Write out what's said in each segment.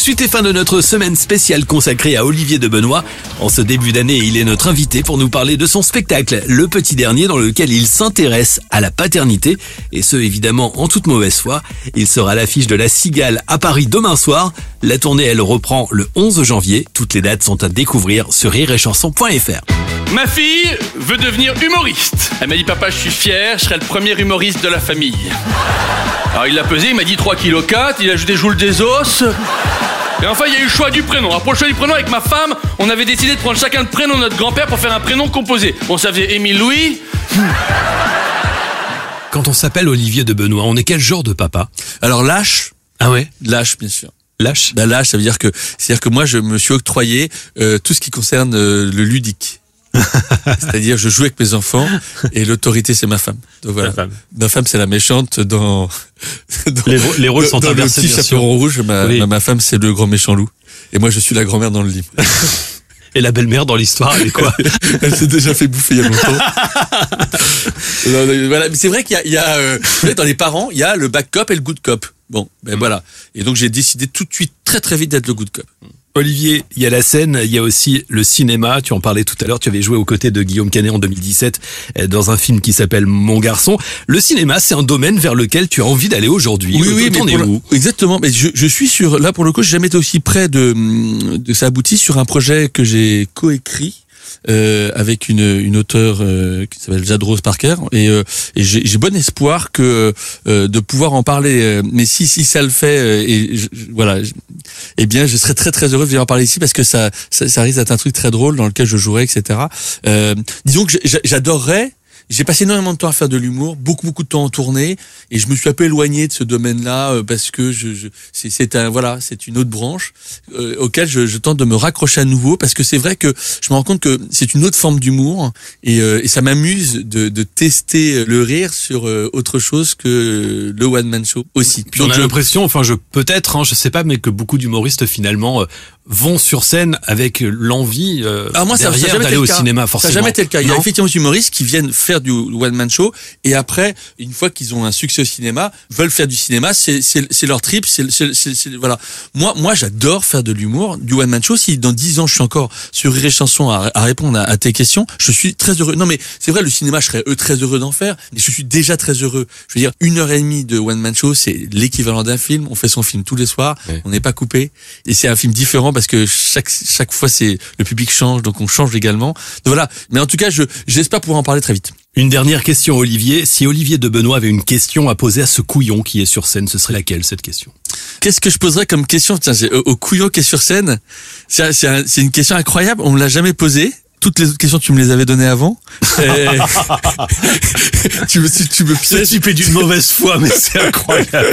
Suite et fin de notre semaine spéciale consacrée à Olivier de Benoît. En ce début d'année, il est notre invité pour nous parler de son spectacle, Le Petit Dernier, dans lequel il s'intéresse à la paternité, et ce évidemment en toute mauvaise foi. Il sera à l'affiche de La Cigale à Paris demain soir. La tournée, elle reprend le 11 janvier. Toutes les dates sont à découvrir sur rireetchanson.fr. Ma fille veut devenir humoriste. Elle m'a dit papa je suis fier, je serai le premier humoriste de la famille. Alors il l'a pesé, il m'a dit 3 kg 4, il a ajouté Joule des os. Et enfin il y a eu le choix du prénom. Alors pour le choix du prénom avec ma femme, on avait décidé de prendre chacun le prénom de notre grand-père pour faire un prénom composé. Bon ça faisait Émile Louis. Quand on s'appelle Olivier de Benoît, on est quel genre de papa? Alors lâche, Ah ouais? Lâche bien sûr. Lâche? Bah, lâche, ça veut dire que c'est-à-dire que moi je me suis octroyé euh, tout ce qui concerne euh, le ludique. C'est-à-dire je joue avec mes enfants et l'autorité c'est ma femme. Donc voilà. Femme. Ma femme c'est la méchante dans, dans Les rô- les rôles sont dans le inversés, petit chaperon rouge. Ma, Oui. ma, ma femme c'est le grand méchant loup et moi je suis la grand-mère dans le livre. Et la belle-mère dans l'histoire, elle est quoi Elle s'est déjà fait bouffer il y a longtemps. Voilà. Mais c'est vrai qu'il y a, il y a euh, dans les parents, il y a le bad cop et le good cop. Bon, ben voilà. Et donc j'ai décidé tout de suite, très très vite, d'être le good cop. Olivier, il y a la scène, il y a aussi le cinéma. Tu en parlais tout à l'heure. Tu avais joué aux côtés de Guillaume Canet en 2017 euh, dans un film qui s'appelle Mon garçon. Le cinéma, c'est un domaine vers lequel tu as envie d'aller aujourd'hui. mais es pour le- où? Exactement. Mais je, je suis sur là pour le coup, j'ai jamais été aussi près de de ça aboutit sur un projet que j'ai coécrit. Euh, avec une, une auteure euh, qui s'appelle Jade Rose Parker. Et, euh, et j'ai bon espoir que euh, de pouvoir en parler. Euh, mais si si ça le fait euh, et je- voilà eh bien je serais très très heureux de venir en parler ici parce que ça ça, ça risque d'être un truc très drôle dans lequel je jouerai etc disons que j'a- j'adorerais j'ai passé énormément de temps à faire de l'humour, beaucoup beaucoup de temps en tournée, et je me suis un peu éloigné de ce domaine-là euh, parce que je, je c'est un voilà, c'est une autre branche euh, auquel je, je tente de me raccrocher à nouveau parce que c'est vrai que je me rends compte que c'est une autre forme d'humour et, euh, et ça m'amuse de, de tester le rire sur euh, autre chose que le one man show aussi. Puis on a l'impression, enfin je peut-être, hein, je sais pas, mais que beaucoup d'humoristes finalement euh, vont sur scène avec l'envie euh, Ah, moi, ça, ça derrière d'aller le au cas. cinéma. Ça Forcément. n'a jamais été le cas. Il y a effectivement des humoristes qui viennent faire du one man show et après, une fois qu'ils ont un succès au cinéma, veulent faire du cinéma. C'est c'est c'est leur trip. C'est c'est- c'est- c'est- voilà. Moi moi j'adore faire de l'humour, du one man show. Si dans 10 ans je suis encore sur Rire Chanson à, à répondre à, à tes questions, je suis très heureux. Non mais c'est vrai le cinéma, je serais euh, très heureux d'en faire. Mais je suis déjà très heureux. Je veux dire une heure et demie de one man show, c'est l'équivalent d'un film. On fait son film tous les soirs. On n'est pas coupé et c'est un film différent parce que chaque chaque fois c'est le public change donc on change également. Donc voilà. Mais en tout cas, je j'espère pouvoir en parler très vite. Une dernière question, Olivier. Si Olivier de Benoît avait une question à poser à ce couillon qui est sur scène, ce serait laquelle cette question? Qu'est-ce que je poserais comme question? Tiens, au, au couillon qui est sur scène, c'est c'est un- c'est une question incroyable. On me l'a jamais posée. Toutes les autres questions, tu me les avais données avant. Tu me tu, tu me pièges. type est d'une mauvaise foi, mais c'est incroyable.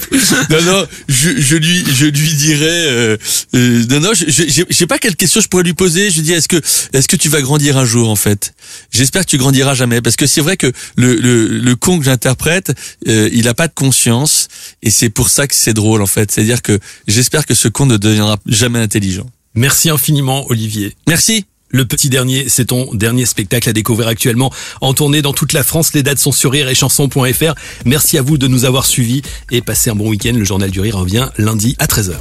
non, non, je, je lui, je lui dirais, euh, euh, non, non, je, je, je je sais pas quelle question je pourrais lui poser. Je lui dis, est-ce que, est-ce que tu vas grandir un jour, en fait? J'espère que tu grandiras jamais, parce que c'est vrai que le, le, le con que j'interprète, euh, il a pas de conscience, et c'est pour ça que c'est drôle, en fait. C'est-à-dire que j'espère que ce con ne deviendra jamais intelligent. Merci infiniment, Olivier. Merci. Le petit dernier, c'est ton dernier spectacle à découvrir actuellement en tournée dans toute la France. Les dates sont sur rire et chanson.fr. Merci à vous de nous avoir suivis et passez un bon week-end. Le journal du rire revient lundi à 13h.